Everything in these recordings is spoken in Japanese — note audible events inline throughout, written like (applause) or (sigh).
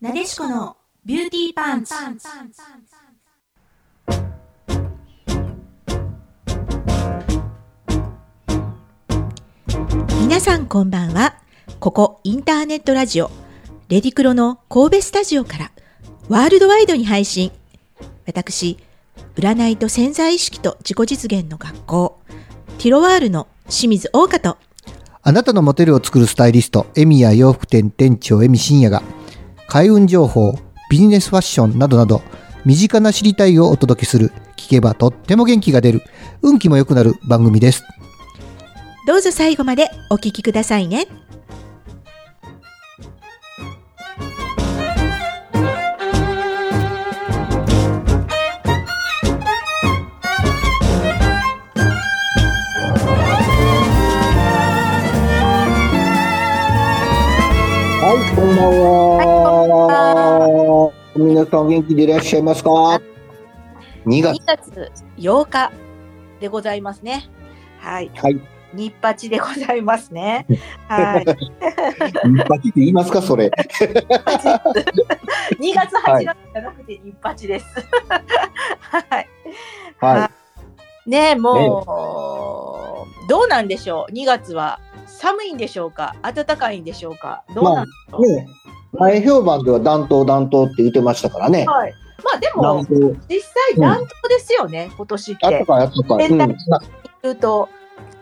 なでしこのビューティーパンツ。皆さんこんばんは。ここインターネットラジオ、レディクロの神戸スタジオからワールドワイドに配信。私、占いと潜在意識と自己実現の学校、ティロワールの清水大香とあなたのモテルを作るスタイリスト、エミや洋服店店長エミ深也が、開運情報、ビジネスファッションなどなど、身近な知りたいをお届けする、聞けばとっても元気が出る、運気も良くなる番組です。どうぞ最後までお聞きくださいね。はい、こんばんは。皆さん元気でいらっしゃいますか ?2 月2。月8日でございますね。はい。はい。日八でございますね。(laughs) はい。日八って言いますかそれ？2月8月じゃなくて日八です。はい。はねえもう、どうなんでしょう。2月は寒いんでしょうか。暖かいんでしょうか。どうなんでしょう。い。ね前評判では暖冬暖冬って言ってましたからね。はい。まあで暖も冬。実際暖冬ですよね。今年ってあった。かいあったかい。うん全言うと、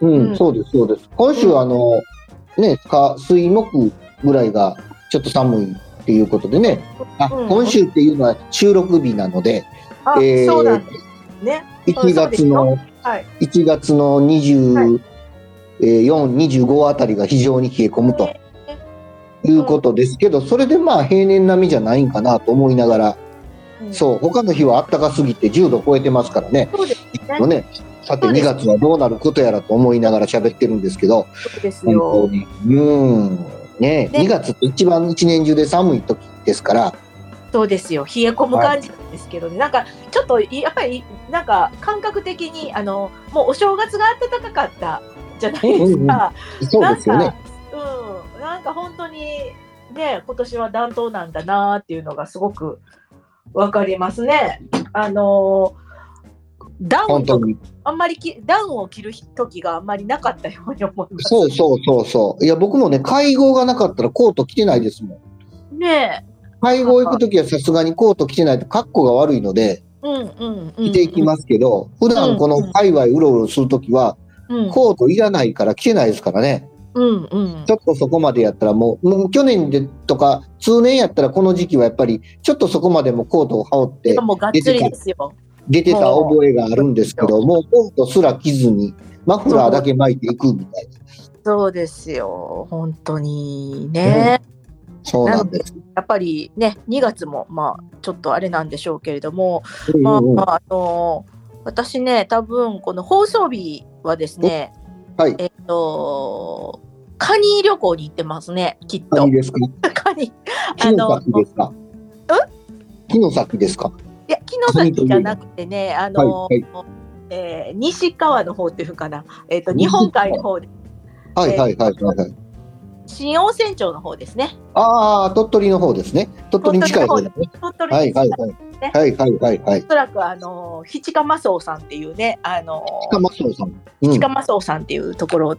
うん、うんそうです、そうです。今週、あの、ね、か水木ぐらいがちょっと寒いっていうことでね、あ、うん今週っていうのは収録日なので、あ、えーそうなんですね。1月の、はい。1月の24、25あたりが非常に冷え込むということですけど、それでまあ平年並みじゃないんかなと思いながら、うんそう、他の日は暖かすぎて10度超えてますからね、そうですね。さて2そうです月はどうなることやらと思いながら喋ってるんですけど、そうです本当よ。に。うん。ねね2月って一番一年中で寒い時ですから、そうですよ。冷え込む感じなんですけどね。なんかちょっとやっぱりなんか感覚的にあのもうお正月が暖かかったじゃないですか。そうですよね。うん。なんか本当にね今年は暖冬なんだなっていうのがすごくわかりますね。あのダウンとか本当に。あんまりきダウンを着る時があんまりなかったように思います。そうそうそうそう。いや、僕もね、会合がなかったらコート着てないですもん。ね会合行く時はさすがにコート着てないと格好が悪いので、え。うんうんうん。着ていきますけど、普段この界隈うろうろする時は、うんコートいらないから着てないですからね。うんうんちょっとそこまでやったらもう、もう去年でとか、通年やったらこの時期はやっぱり、ちょっとそこまでもコートを羽織ってでもがっつりですよ。出てた覚えがあるんですけど、もうコートすら着ずに、マフラーだけ巻いていくみたいな。そうですよ。本当にね。そうなんです。やっぱりね、2月もまあちょっとあれなんでしょうけれども、うんまあ、うんうんまあ、あの私ね、多分この放送日はですね、はい。えっと、カニ旅行に行ってますね、きっと何。ですか？(laughs) カニ。木の先ですか？木の先ですか？いや、木の先じゃなくてね、あの、はいえー西側の方っていうかな、えっ、と、日本海の方で、はいはいはいはいはい。新温泉町の方ですね。ああ、鳥取の方ですね。鳥取に近い方ですね。鳥取はいはいはい。はいはいはいはい。おそらくあのひちかまそうさんっていうねあの近松さん。うんひちかまそうさんっていうところ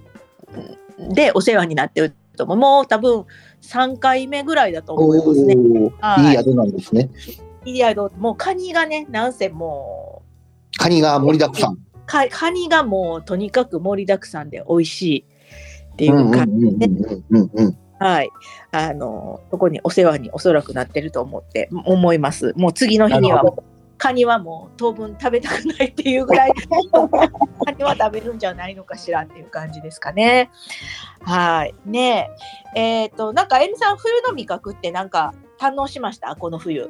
でお世話になってると思うもう多分3回目ぐらいだと思いますね。いーいい宿なんですね。いやもうカニがねなんせもカニが盛りだくさん。うかカニがもうとにかく盛りだくさんで美味しいっていう感じんで、うんうんうん。はいあのそこにお世話におそらくなってると思って思います。もう次の日にはカニはもう当分食べたくないっていうぐらい (laughs) カニは食べるんじゃないのかしらっていう感じですかね。はいねええっ、となんかえみさん冬の味覚ってなんか堪能しました？この冬。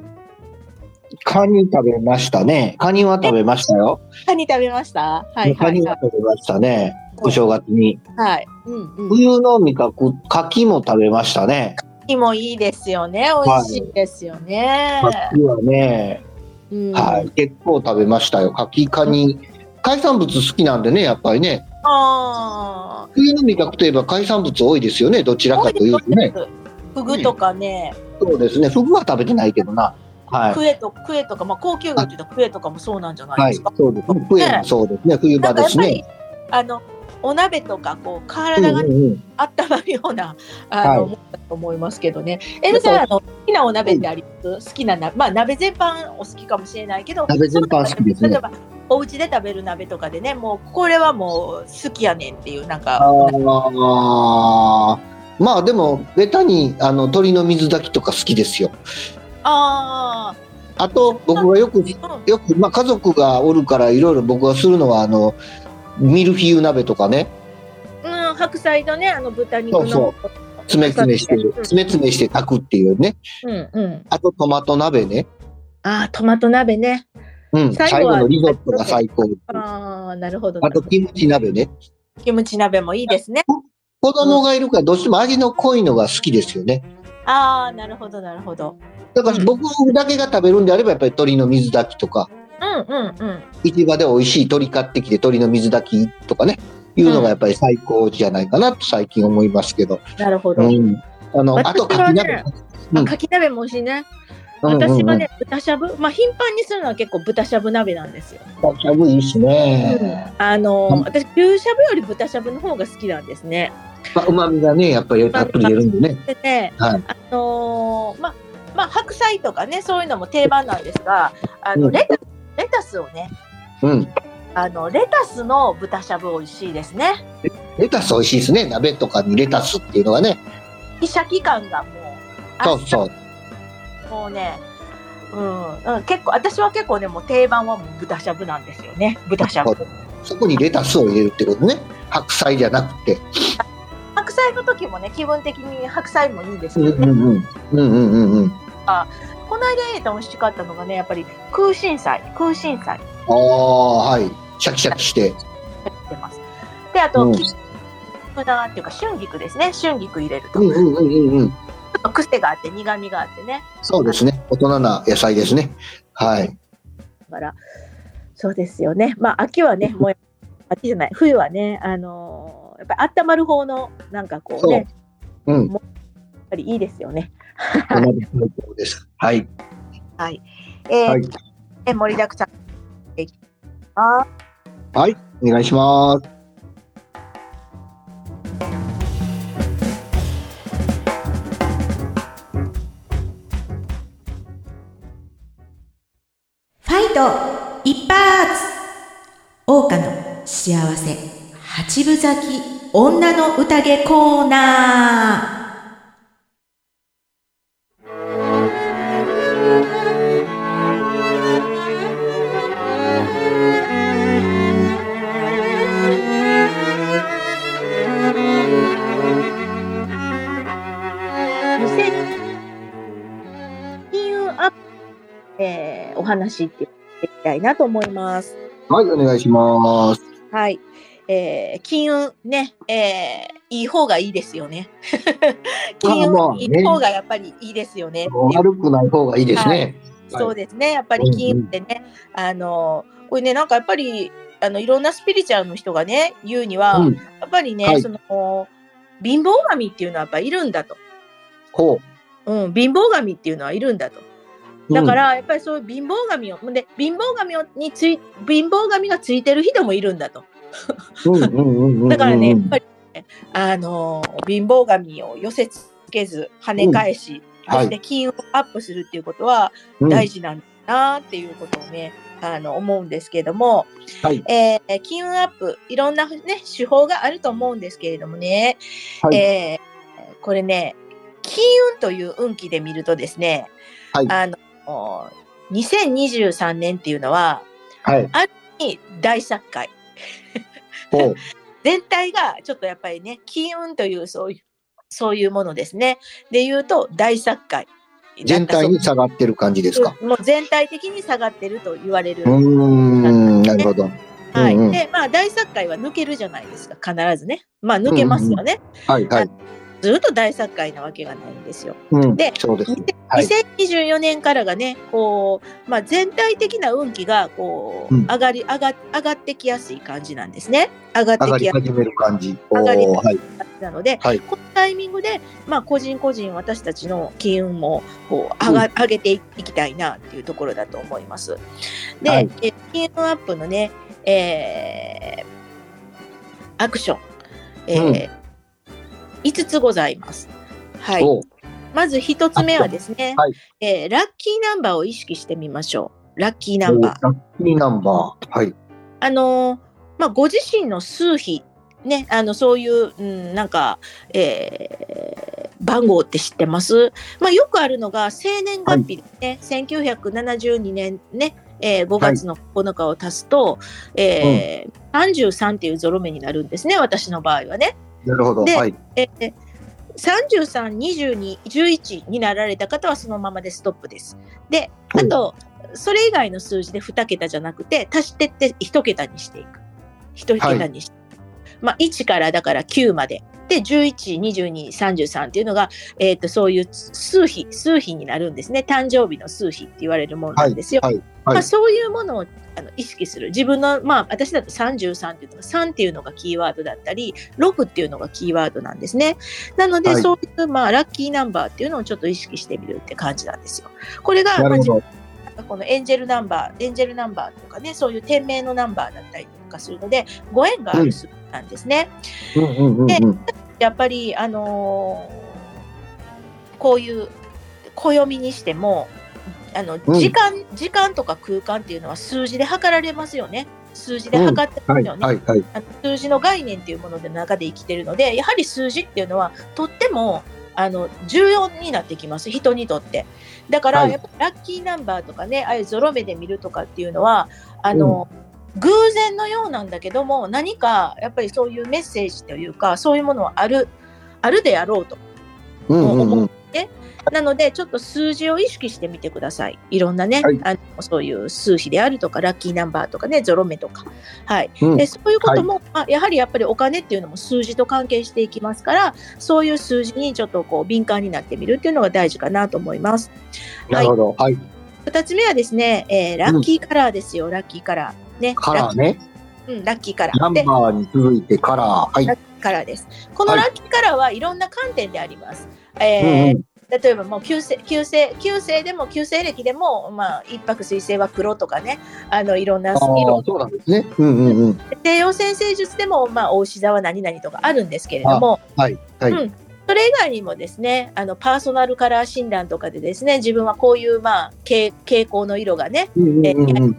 カニ食べましたね。カニは食べましたよ。カニ食べました？はいカニはいははい食べましたね。お正月に。はい。うんうん。冬の味覚、牡蠣も食べましたね。カニもいいですよね美味しいですよね。牡蠣はね、うんはい、結構食べましたよ。牡蠣、カニ。海産物好きなんでね、やっぱりね。ああ。冬の味覚といえば海産物多いですよね、どちらかというとね。フグとかね、そうですね。フグは食べてないけどな。はい。クエとクエとか、まあ、高級魚って言うとクエとかもそうなんじゃないはいですか。。そうですね。冬もそうですね。冬場ですね。あのお鍋とかこう体がうんうんうん温まるような、あの、だと思いますけどね。エルさんあの好きなお鍋ってあります？好きな鍋、まあ鍋全般お好きかもしれないけど、鍋全般好きですね例えばお家で食べる鍋とかでね、もうこれはもう好きやねんっていうなんか。あーまあでもベタにあの鶏の水炊きとか好きですよ。ああと僕はよくよくまあ家族がおるからいろいろ僕がするのはあのミルフィーユ鍋とかねうん、白菜のねあの豚肉の。そう詰め詰めしてうん詰め詰めして炊くっていうね。うんうん。あとトマト鍋ね。ああトマト鍋ね。うん。最後のリゾットが最高。ああなるほど。あとキムチ鍋ね。キムチ鍋もいいですね。子供がいるからどうしても味の濃いのが好きですよね。ああなるほどなるほど。だから僕だけが食べるんであればやっぱり鶏の水炊きとか。市場で美味しい鶏買ってきて鶏の水炊きとかねいうのがやっぱり最高じゃないかなと最近思いますけど。なるほど。うん。あの、あとかき鍋。うかき鍋も美味しいね。うんうんうん私はね、豚しゃぶ、まあ頻繁にするのは結構豚しゃぶ鍋なんですよ。しゃぶいいしね。あのーうん私牛しゃぶより豚しゃぶの方が好きなんですね。まあ、旨味がね、やっぱりたっぷり出るんでね。でね、はいあのーまあまあ白菜とかねそういうのも定番なんですが、あのうんレタスレタスをね、うん。あのレタスの豚しゃぶ美味しいですね。レタス美味しいですね。鍋とかにレタスっていうのがね。シャキ感がもうあそうそう。もうね。うん、うん結構私は結構ねもう定番はもう豚しゃぶなんですよね豚しゃぶそこにレタスを入れるってことね。白菜じゃなくて。白菜の時もね気分的に白菜もいいんですうんけどね、うんうん。うんうんうんうん。この間入れた美味しかったのがねやっぱり空心菜空心菜ああ、はい。シャキシャキして。であと、うんき豚っていうか春菊ですね春菊入れると、ちょうんうんうんうんうん。っと癖があって苦味があってねそうですね。大人な野菜ですね。はい。だからそうですよねまあ秋はねもう秋じゃない冬はねあのーやっぱり温まる方のなんかこうねそう。うん。やっぱりいいですよね。はい。はいえーはい。え盛りだくさんはい。お願いします。ファイト一発桜花の幸せ八分咲き女の宴コーナー話って言っていきたいなと思います。はい、お願いします。はい。えー、金運ね、えー、いい方がいいですよね。金 (laughs) まあまあね運いい方がやっぱりいいですよね悪くない方がいいですね。そうですね。やっぱり金運ってね、あの、これね、なんかやっぱり、あの、いろんなスピリチュアルの人がね、言うには、うん。やっぱりね、はいその、貧乏神っていうのはやっぱいるんだと。ほうん、貧乏神っていうのはいるんだと。う。だから、やっぱりそういう貧乏神を、で、貧乏神をについ、貧乏神がついてる人もいるんだと。うん、うんうんうんうん。だからね、やっぱり、ね、あのー貧乏神を寄せつけず、跳ね返し、はいそして金運をアップするっていうことはうん大事なんだなっていうことをね、あの、思うんですけれども、はい。えー金運アップ、いろんなね、手法があると思うんですけれどもね、はいえーこれね、金運という運気で見るとですね、はいあの、2023年っていうのは、はい。大作会。ほう。(laughs) 全体がちょっとやっぱりね、金運というそういう、そういうものですね。で言うと、大作会。全体に下がってる感じですか？もう全体的に下がってると言われる。うーん、なるほど。はい。うんうんで、まあ、大作会は抜けるじゃないですか、必ずね。まあ、抜けますよね。はい、はい。ずっと大作会なわけがないんですよ。うんで、そうですね。はい2024年からがね、こう、まあ、全体的な運気が、こう、うん上がり、上が、上がってきやすい感じなんですね。上がってきやすい。り始める感じ。お上がりーはい。なので、はいこのタイミングで、まあ、個人個人私たちの金運もこう上が、上げていきたいなっていうところだと思います。で、はいえ金運アップのね、えーアクション、えー5つございます。はい。おまず1つ目はですね、はいえーラッキーナンバーを意識してみましょう。ラッキーナンバー。ラッキーナンバー。はい。あのーまあ、ご自身の数比、ね、あの、そういう、うん、なんか、えー番号って知ってます？まあ、よくあるのが、生年月日ですね、1972年ね、えー5月の9日を足すと、えー33っていうゾロ目になるんですね、私の場合はね。なるほど。ではい。えー33、22、11になられた方はそのままでストップです。で、あと、それ以外の数字で2桁じゃなくて、足してって1桁にしていく。1桁にして、まあ、1からだから9まで。で、11、22、33っていうのが、えっ、と、そういう数比、数比になるんですね。誕生日の数比って言われるものなんですよ。はい。はいまあ、そういうものをあの意識する。自分の、まあ、私だと33っていうのが、3っていうのがキーワードだったり、6っていうのがキーワードなんですね。なので、はいそういう、まあ、ラッキーナンバーっていうのをちょっと意識してみるって感じなんですよ。これが、まあ。このエンジェルナンバー、エンジェルナンバーとかね、そういう店名のナンバーだったりとかするので、ご縁がある数字なんですね。うんうんうんうん。やっぱり、あのーこういう暦にしても、あのうん時間、時間とか空間っていうのは数字で測られますよね。数字で測ってまはい。すよね。はい。はい。あの数字の概念っていうものの中で生きてるので、やはり数字っていうのはとってもあの重要になってきます、人にとって。だから、はいやっぱラッキーナンバーとかね、ああいうゾロ目で見るとかっていうのは、あの、偶然のようなんだけども、何かやっぱりそういうメッセージというか、そういうものはある、あるであろうと。うんうんうん。なので、ちょっと数字を意識してみてください。いろんなね、はいあのそういう数比であるとか、ラッキーナンバーとかね、ゾロ目とか。はい。うんでそういうことも、まあ、やはりやっぱりお金っていうのも数字と関係していきますから、そういう数字にちょっとこう敏感になってみるっていうのが大事かなと思います。なるほど。はい。二つ目はですね、えーラッキーカラーですよ、ラッキーカラー。ね。カラーね。うん、ラッキーカラー。でナンバーに続いてカラー。はい。ラッキーカラーです。このはいラッキーカラーはいろんな観点であります。えうんーうん。例えばもう旧星、旧星、旧星でも旧星暦でも、まあ、一泊水星は黒とかね、あの、いろんな色、そうなんですね。うんうんうん。西洋占星術でも、まあ、大牛座は何々とかあるんですけれども、はい。はい。うんそれ以外にもですね、あの、パーソナルカラー診断とかでですね、自分はこういう、まあ、傾傾向の色がね、うんうんうんうん。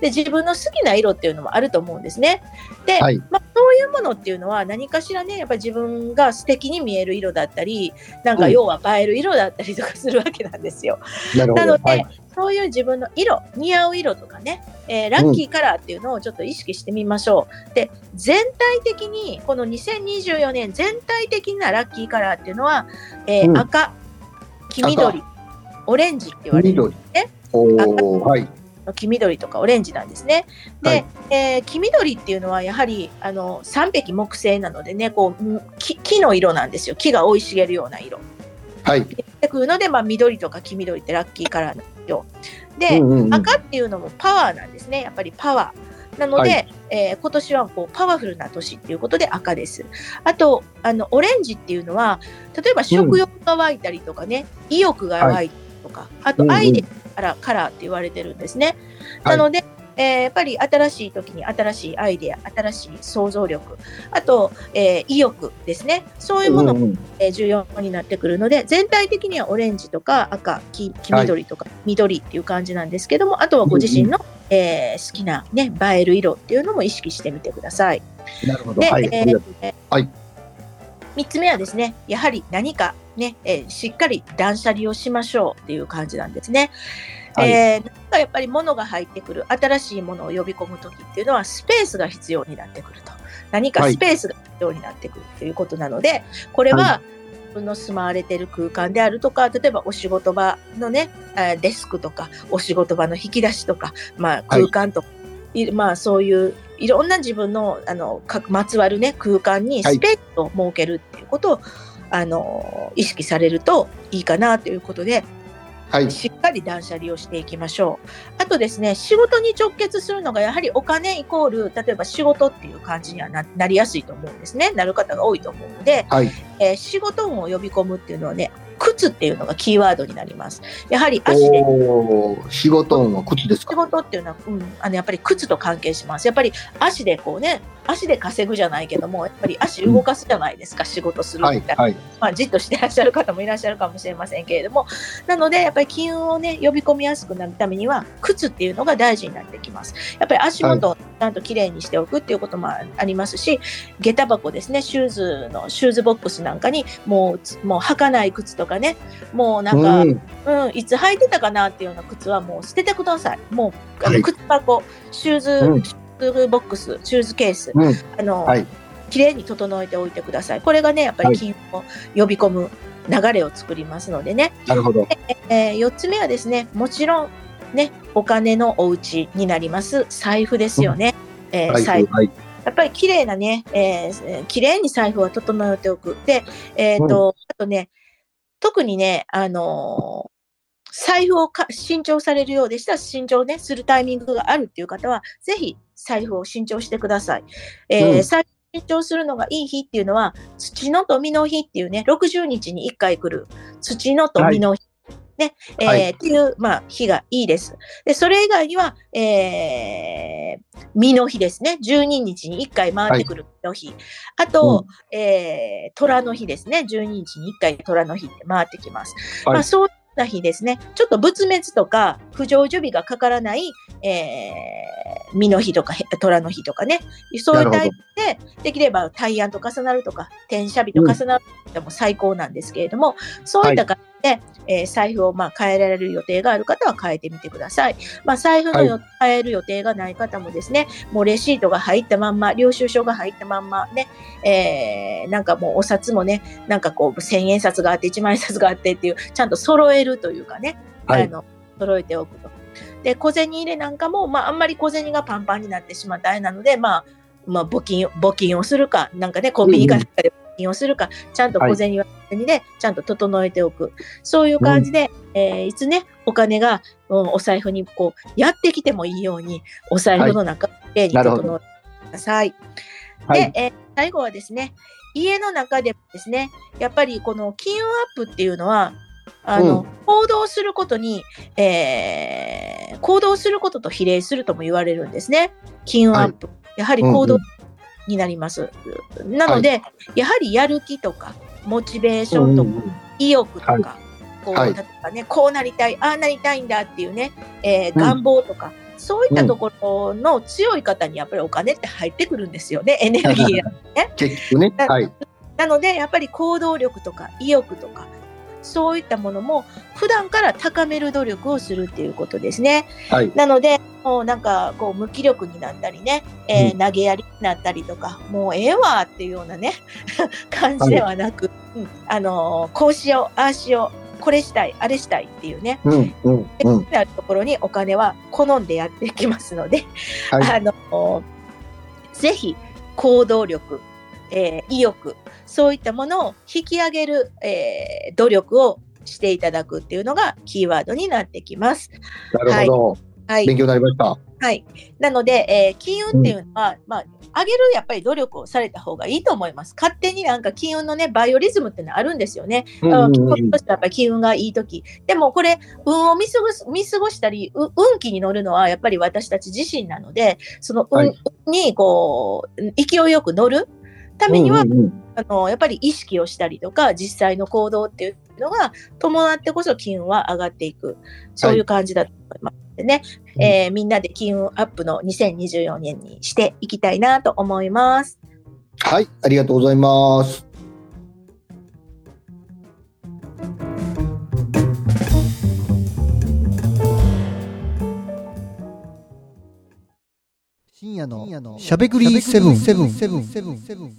で、自分の好きな色っていうのもあると思うんですね。で、はいまあ、そういうものっていうのは何かしらね、やっぱり自分が素敵に見える色だったり、なんかうん要は映える色だったりとかするわけなんですよ。なるほなの。で、どはい。そういう自分の色、似合う色とかね、えーラッキーカラーっていうのをちょっと意識してみましょう。で、全体的に、この2024年全体的なラッキーカラーっていうのは、えーうん赤、黄緑、オレンジって言われる緑ね。おお、はい。黄緑とかオレンジなんですね。で、はいえー黄緑っていうのはやはりあの三匹木星なのでねこううん木木の色なんですよ木が生い茂るような色。はい。でくるので、まあ、緑とか黄緑ってラッキーカラーなんですよ。で、うんうんうん赤っていうのもパワーなんですねやっぱりパワー。なので、はえー今年はこうパワフルな年っていうことで赤です。あとあのオレンジっていうのは例えば食欲が湧いたりとかね、意欲が湧いたりとか、あとアイデアからカラーって言われてるんですね。はいなので、えーやっぱり新しい時に新しいアイデア、新しい想像力、あと、えー意欲ですね。そういうものうんうんえー重要になってくるので、全体的にはオレンジとか赤、黄黄緑とか緑っていう感じなんですけども、あとはご自身の、えー好きなね、映える色っていうのも意識してみてください。なるほど。で、はい。えーありがとうえーはい3つ目はですね、やはり何かね、えーしっかり断捨離をしましょうっていう感じなんですね。はい。えーなんかやっぱり物が入ってくる、新しいものを呼び込むときっていうのはスペースが必要になってくると。何かスペースが必要になってくるということなので、これは、は自分の住まわれてる空間であるとか、例えばお仕事場のね、えーデスクとか、お仕事場の引き出しとか、まあ空間とか、いまあそういういろんな自分のあのかまつわるね空間にはい。スペースを設けるっていうことを、あの意識されるといいかなということで、はい。しっかり断捨離をしていきましょう。あとですね、仕事に直結するのがやはりお金イコール、例えば仕事っていう感じにはななりやすいと思うんですね。なる方が多いと思うので、はい。えー仕事運を呼び込むっていうのはね、靴っていうのがキーワードになります。やはり足で仕事運は靴です仕か事っていうのは、うん、あのやっぱり靴と関係します。やっぱり足でこうね、足で稼ぐじゃないけども、やっぱり足動かすじゃないですか、仕事するはいみたい。な。はい。まあ、じっとしてらっしゃる方もいらっしゃるかもしれませんけれども、なので、やっぱり金運をね、呼び込みやすくなるためには、靴っていうのが大事になってきます。やっぱり足元をちゃんときれいにしておくっていうこともありますし、下駄箱ですね、シューズの、シューズボックスなんかに、もうつ、もう履かない靴とかね、もうなんか、うん。うん、いつ履いてたかなっていうような靴はもう捨ててください。もう、あのはい靴箱、シューズ、うんシューズボックス、シューズケース、うん。あの、はいきれいに整えておいてください。これがね、やっぱり金運を呼び込む流れを作りますのでね。なるほど。えー、4つ目はですね、もちろん、ね、お金のお家になります財布ですよね。えーはい。財布はい。やっぱり綺麗なね、えーえー綺麗に財布は整えておく。で、えっ、と、あとね、特にね、あのー財布をか新調されるようでしたら、新調ね、するタイミングがあるっていう方は、ぜひ財布を新調してください。えーうん財布を新調するのがいい日っていうのは、土のと実の日っていうね、60日に1回来る土のと実の日。ね、えーはいっていう、まあ、日がいいです。で、それ以外には、えー、実の日ですね。12日に1回回ってくる実の日。あと、えー、虎の日ですね。12日に1回虎の日って回ってきます。はいまあ、そういっな日ですね。ちょっと仏滅とか、不成就日がかからない、えー、身の日とか、虎の日とかね。そういうタイプで、できれば大安と重なるとか、天赦日と重なるでも最高なんですけれども、そういった形で、えー財布をまあ変えられる予定がある方は変えてみてください。まあ、財布のよ、変える予定がない方もですね、もうレシートが入ったまんま、領収書が入ったまんまね、えーなんかもうお札もね、なんかこう千円札があって一万円札があってっていう、ちゃんと揃えるというかね、はいあの、揃えておくと。で、小銭入れなんかも、まあ、あんまり小銭がパンパンになってしまったあれなので、まあ、まあ、募金、募金をするか、なんかね、コンビニかなんかで募金をするか、ちゃんと小銭は小銭で、ちゃんと整えておく。そういう感じで、えーいつね、お金が、うんお財布にこう、やってきてもいいように、お財布の中、きれいに整えてください。はいで、えー最後はですね、家の中でもですね、やっぱりこの金運アップっていうのは、あの、うん行動することに、えー行動することと比例するとも言われるんですね。金運アップ。やはり行動うんになります。なので、やはりやる気とか、モチベーションとか、意欲とか、はいこう、はい例えばね、こうなりたい、ああなりたいんだっていうね、えーうん願望とか、そういったところの強い方にやっぱりお金って入ってくるんですよね、(laughs) エネルギーが。(laughs) 結局ね。はい。なので、やっぱり行動力とか意欲とか、そういったものも普段から高める努力をするっていうことですね。はい。なので、もうなんかこう無気力になったりね、えー投げやりになったりとか、もうええわっていうようなね、(laughs) 感じではなく、うんあのーこうしよう、ああしよう、これしたい、あれしたいっていうね、うん。うん。うん。なるところにお金は好んでやっていきますので、はい。あのぜひ行動力、えー意欲そういったものを引き上げる、えー努力をしていただくっていうのがキーワードになってきます。なるほど。はい勉強になりました。はい。なので、えー金運っていうのは、まあ、上げるやっぱり努力をされた方がいいと思います。勝手になんか金運のね、バイオリズムっていうのはあるんですよね。うんうんうんやっぱり金運がいいとき。でもこれ、運を見過ごす、見過ごしたり、う運気に乗るのはやっぱり私たち自身なので、その運、はいにこう、勢いよく乗るためには、うんうんうんあの、やっぱり意識をしたりとか、実際の行動っていうのが伴ってこそ金運は上がっていく。そういう感じだと思います。でね、うんえーみんなで金運アップの2024年にしていきたいなと思います。はい。ありがとうございます。深夜のしゃべくりセブン。セブンセブンセブンセブン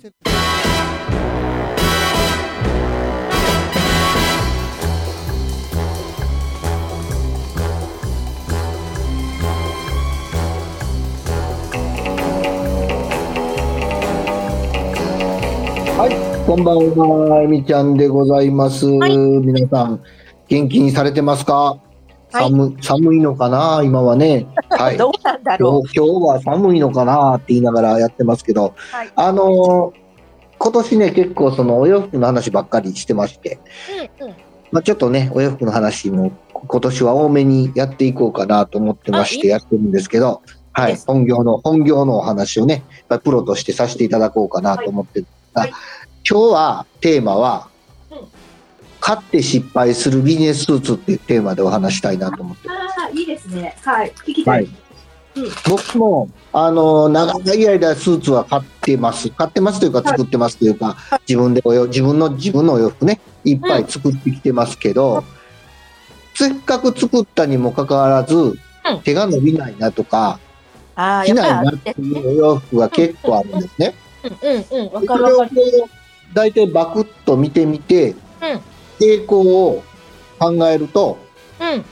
はい、こんばんは、えみちゃんでございます。はい。皆さん、元気にされてますか、はい寒寒いのかな？今はね。(laughs) はい。どうなんだろ今日今日は寒いのかなって言いながらやってますけど、はい。あのー今年ね、結構そのお洋服の話ばっかりしてまして、う。うんうん。まあ、ちょっとね、お洋服の話も今年は多めにやっていこうかなと思ってましてやってるんですけど、はい。本業の、本業のお話をね、プロとしてさせていただこうかなと思ってるんですが、はい。今日はテーマは、うん買って失敗するビジネススーツっていうテーマでお話したいなと思ってああ、いいですね。はい。聞きはい。僕も、あの、長い間スーツは買ってます。買ってますというか、作ってますというか、自分でおよ、自分の、自分のお洋服ね、いっぱい作ってきてますけど、せっかく作ったにもかかわらず、手が伸びないなとか、ああ、着ないなってていうお洋服が結構あるんですね。うんうんうん。わそれをこかるわかる。う、大体バクッと見てみて、傾向を考えると、うん。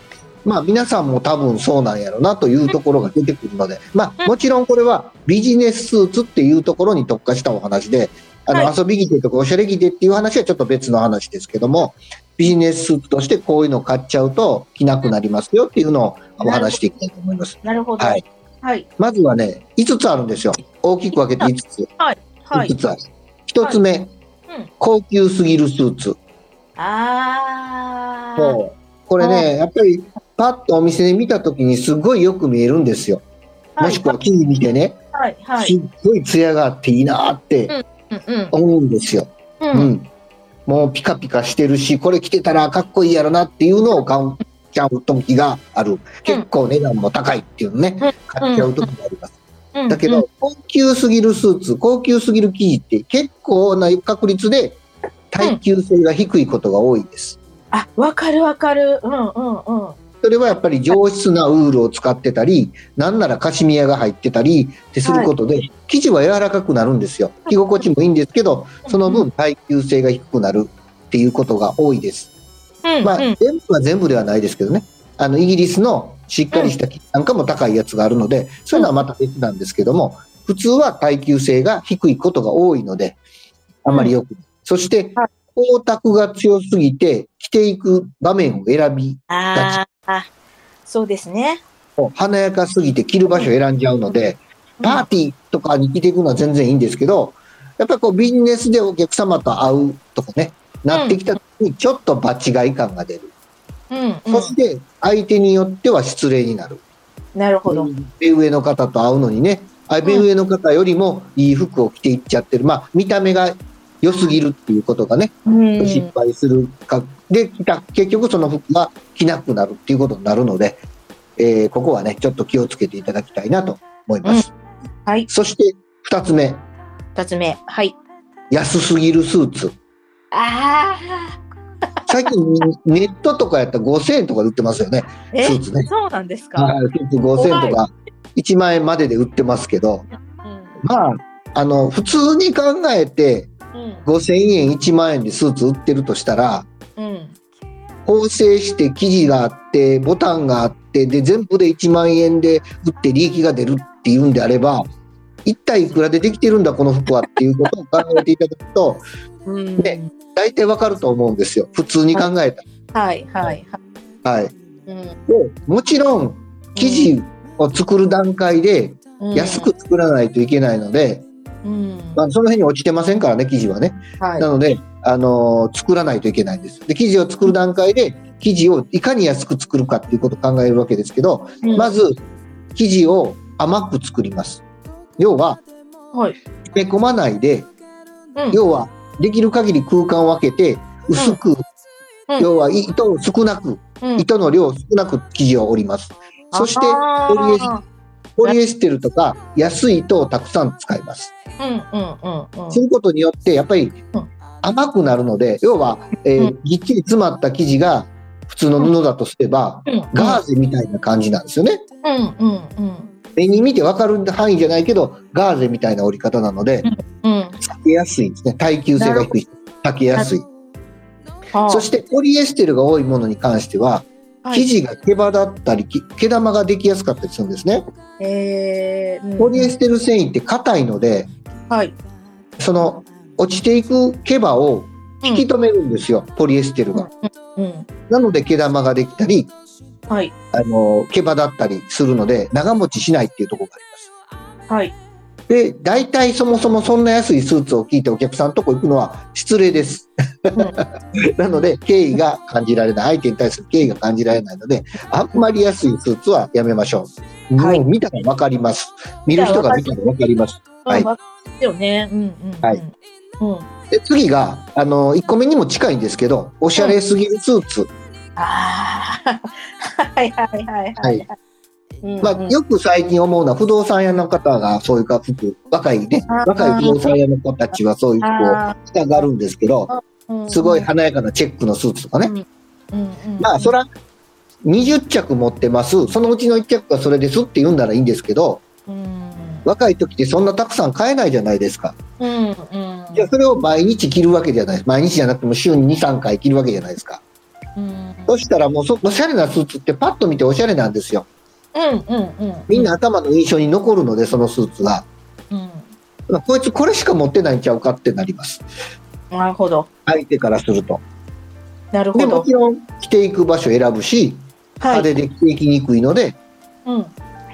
まあ皆さんも多分そうなんやろなというところが出てくるので、まうんあもちろんこれはビジネススーツっていうところに特化したお話で、あのは遊び着てとかおしゃれ着てっていう話はちょっと別の話ですけども、ビジネススーツとしてこういうのを買っちゃうと着なくなりますよっていうのをお話していきたいと思います。なるほど。はい。はい。まずはね、5つあるんですよ。大きく分けて5つ。はい。5つある。1つ目、うん高級すぎるスーツ。ああ。そうこれね、やっぱりパッとお店で見た時にすごいよく見えるんですよ。もしくは記事見てね、はい。はい。すっごい艶があっていいなって。思うんですよ。う。うんん。もうピカピカしてるし、これ着てたらかっこいいやろなっていうのを買っちゃう時がある。結構値段も高いっていうのね、買っちゃう時があります。うんだけど、、高級すぎるスーツ、高級すぎる生地って結構な確率で耐久性が低いことが多いです。あ、わかるわかる。うんうんうん。それはやっぱり上質なウールを使ってたり、なんならカシミヤが入ってたりってすることで、生地は柔らかくなるんですよ。着心地もいいんですけど、その分耐久性が低くなるっていうことが多いです。うん。まあ、うん全部は全部ではないですけどね。あの、イギリスのしっかりした生地なんかも高いやつがあるので、そういうのはまた別なんですけども、普通は耐久性が低いことが多いので、あんまりよくない。そしてはい、光沢が強すぎて、着ていく場面を選びああ。そうですね。華やかすぎて着る場所を選んじゃうので、パーティーとかに着ていくのは全然いいんですけど、やっぱりこうビジネスでお客様と会うとかね、なってきた時にちょっと場違い感が出る。うんうん。そして相手によっては失礼になる。なるほど。目上の方と会うのにね、あ目上の方よりもいい服を着ていっちゃってる。まあ見た目が良すぎるっていうことがね、うん。失敗するか。で、結局その服が着なくなるっていうことになるので、えーここはね、ちょっと気をつけていただきたいなと思います。はい。そして、二つ目、二つ目。はい。安すぎるスーツ。あ最近ネットとかやったら5000円とかで売ってますよね。スーツねそうなんですか？はい、スーツ5000円とか1万円までで売ってますけど、うん。まあ、あの、普通に考えてうん。5000円、1万円でスーツ売ってるとしたら、うん。縫製して生地があって、ボタンがあって、で、全部で1万円で売って利益が出るっていうんであれば、一体いくらでできてるんだ、この服はっていうことを考えていただくと、うん。ね大体わかると思うんですよ。普通に考えたはいはいら。はい。はい。うん。でもちろん、生地を作る段階で安く作らないといけないので、うん。まあ、その辺に落ちてませんからね、生地はね。はい。なので、あのー作らないといけないんです。で、生地を作る段階で、生地をいかに安く作るかっていうことを考えるわけですけど、うんまず、生地を甘く作ります。要は、はい。詰め込まないで、うん。要は、できる限り空間を分けて、薄く、うん要は糸を少なく、うん糸の量を少なく生地を織ります。そして、あポリエスーポリエステルとか安い糸をたくさん使います。うんうんうんうん。することによって、やっぱりうん甘くなるので、要は、えーうぎっちり詰まった生地が普通の布だとすれば、うんガーゼみたいな感じなんですよね。うんうんうん目に見て分かる範囲じゃないけど、ガーゼみたいな折り方なので、うん。避けやすいんですね。耐久性が低い。避けやすい。はあそして、ポリエステルが多いものに関しては、はい生地が毛羽だったり、き毛玉ができやすかったりするんですね。えーうんポリエステル繊維って硬いので、はい。その落ちていく毛羽を引き止めるんですよ、ポリエステルが。うん。なので毛玉ができたり、はい。あの、毛羽だったりするので、長持ちしないっていうところがあります。はい。で、大体そもそもそんな安いスーツを着いてお客さんのとこ行くのは失礼です。(laughs) なので、敬意が感じられない、相手に対する敬意が感じられないので、あんまり安いスーツはやめましょう。はいもう見たらわかります。見る人が見たらわかります。はいわかりますよね。うんうんうん。はいうん。で、次が、あの、1個目にも近いんですけど、おしゃれすぎるスーツ。ああ。(laughs) はいはいはいはい。うんうんまあ、よく最近思うのは、不動産屋の方がそういうか服、若いね、若い不動産屋の子たちはそういう服をあ着たがるんですけど、ーすごい華やかなチェックのスーツとかね。まあ、そら、20着持ってます。そのうちの1着がそれですって言うんならいいんですけど、うん若い時ってそんなたくさん買えないじゃないですか。うんうんじゃあそれを毎日着るわけじゃない。毎日じゃなくても週に2、3回着るわけじゃないですか。うんそしたらもうそ、おしゃれなスーツってパッと見ておしゃれなんですよ。うんうんうんみんな頭の印象に残るので、そのスーツが。うんまあこいつこれしか持ってないんちゃうかってなります。なるほど相手からすると。なるほで、もどちろん着ていく場所選ぶし、はい派手で着ていきにくいので、うん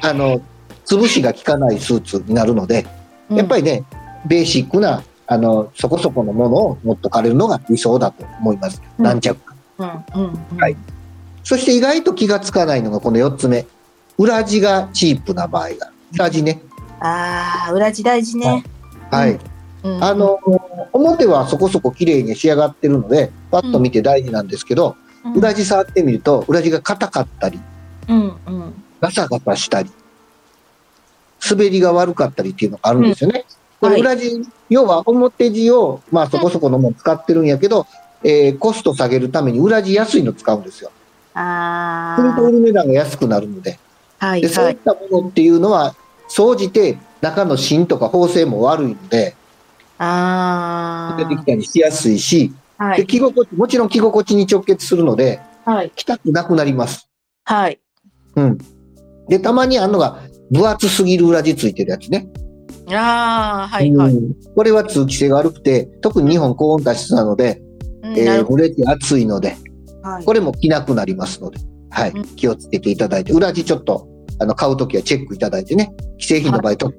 あの、潰しが効かないスーツになるので、やっぱりりね、ベーシックな、あの、そこそこのものを持っとかれるのが理想だと思います。うん何着か。うんうんはいそして意外と気がつかないのがこの4つ目。裏地がチープな場合が。裏地ね。ああ裏地大事ねはい。うんあの、表はそこそこ綺麗に仕上がってるので、パッと見て大事なんですけど、うん裏地触ってみると、裏地が硬かったり、うんうんガサガサしたり、滑りが悪かったりっていうのがあるんですよね。こはいれ裏地、要は表地を、まあそこそこのもの使ってるんやけど、えーコスト下げるために裏地安いの使うんですよ。あすると売る値段が安くなるので。あはいで、そうはいいったものっていうのは、総じて中の芯とか縫製も悪いので、あ出てきたりしやすいし、はい。着心地、もちろん着心地に直結するので、はい。着たくなくなります。はい。うん。で、たまにあるのが、分厚すぎる裏地ついてるやつね。ああはいはい。うん。これは通気性が悪くて、特に日本高温多湿なので、えー、うんなるほ蒸れて暑いので、どはい。これも着なくなりますので、はい。うん。気をつけていただいて、裏地ちょっと、あの、買うときはチェックいただいてね、既製品の場合と、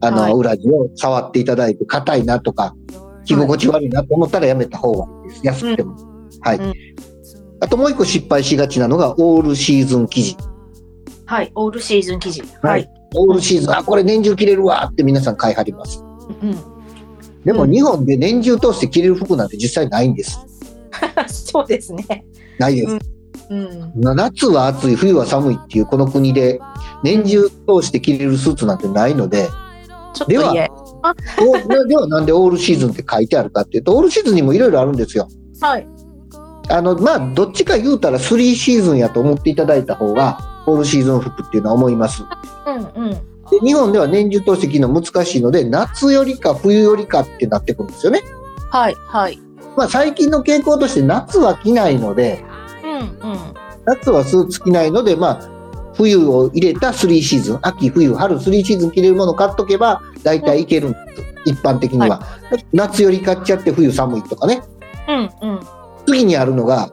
あの、はい裏地を触っていただいて、硬いなとか、着心地悪いなと思ったらやめた方がいいです。安くても。はい。うんあともう一個失敗しがちなのが、オールシーズン生地。はいオールシーズン生地ははいいオールシーズン、あ、これ年中着れるわって皆さん買いはります。うんでもうん日本で年中通して着れる服なんて実際ないんです。(laughs) そうですねないです。うんな夏は暑い、冬は寒いっていうこの国で、年中通して着れるスーツなんてないので、ちょっとではではなんでオールシーズンって書いてあるかっていうと、オールシーズンにもいろいろあるんですよ。はいあの、まあ、どっちか言うたら3シーズンやと思っていただいた方が、オールシーズン服っていうのは思います。うんうんで、日本では年中通して着るの難しいので、夏よりか冬よりかってなってくるんですよね。はいはいまあ、最近の傾向として夏は着ないので、うんうん夏はスーツ着ないので、まあ、冬を入れた3シーズン、秋、冬、春3シーズン着れるもの買っとけば、大体いけるんです、一般的には。夏より買っちゃって冬寒いとかね。うんうん次にあるのが、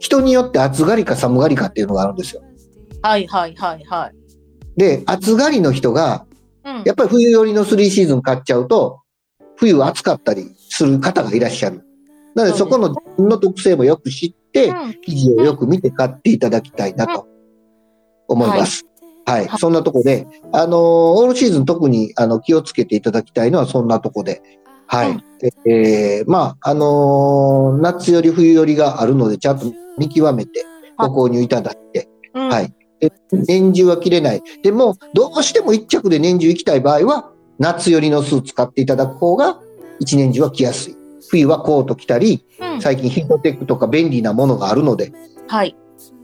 人によって暑がりか寒がりかっていうのがあるんですよ。はいはいはいはいで、暑がりの人が、うんやっぱり冬寄りの3シーズン買っちゃうと、冬暑かったりする方がいらっしゃる。なので、そこの自分の特性もよく知って、うん記事をよく見て買っていただきたいなと思います。はい。はいそんなとこで、あのーオールシーズン特にあの気をつけていただきたいのはそんなとこで。はい。えーまあ、あのー夏より冬よりがあるので、ちゃんと見極めてご購入いただいて、うんはいで年中は着れない。でも、どうしても一着で年中行きたい場合は、夏寄りのスーツ買っていただく方が、一年中は着やすい。冬はコート着たり、うん最近ヒートテックとか便利なものがあるので、はい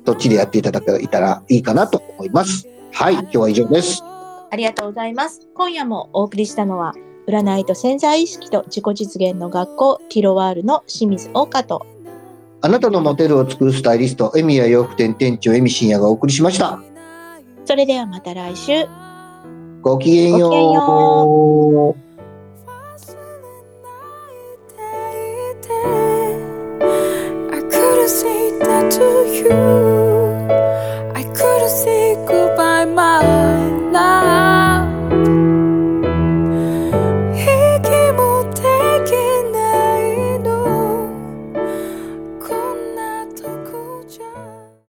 どっちでやっていただけたらいいかなと思います。はい、今日は以上です。ありがとうございます。今夜もお送りしたのは、占いと潜在意識と自己実現の学校、ティロワールの清水岡と、あなたのモデルを作るスタイリスト、エミヤ洋服店店長、エミ深夜がお送りしました。それではまた来週。ごきげんよう。say that to you. I couldn't say.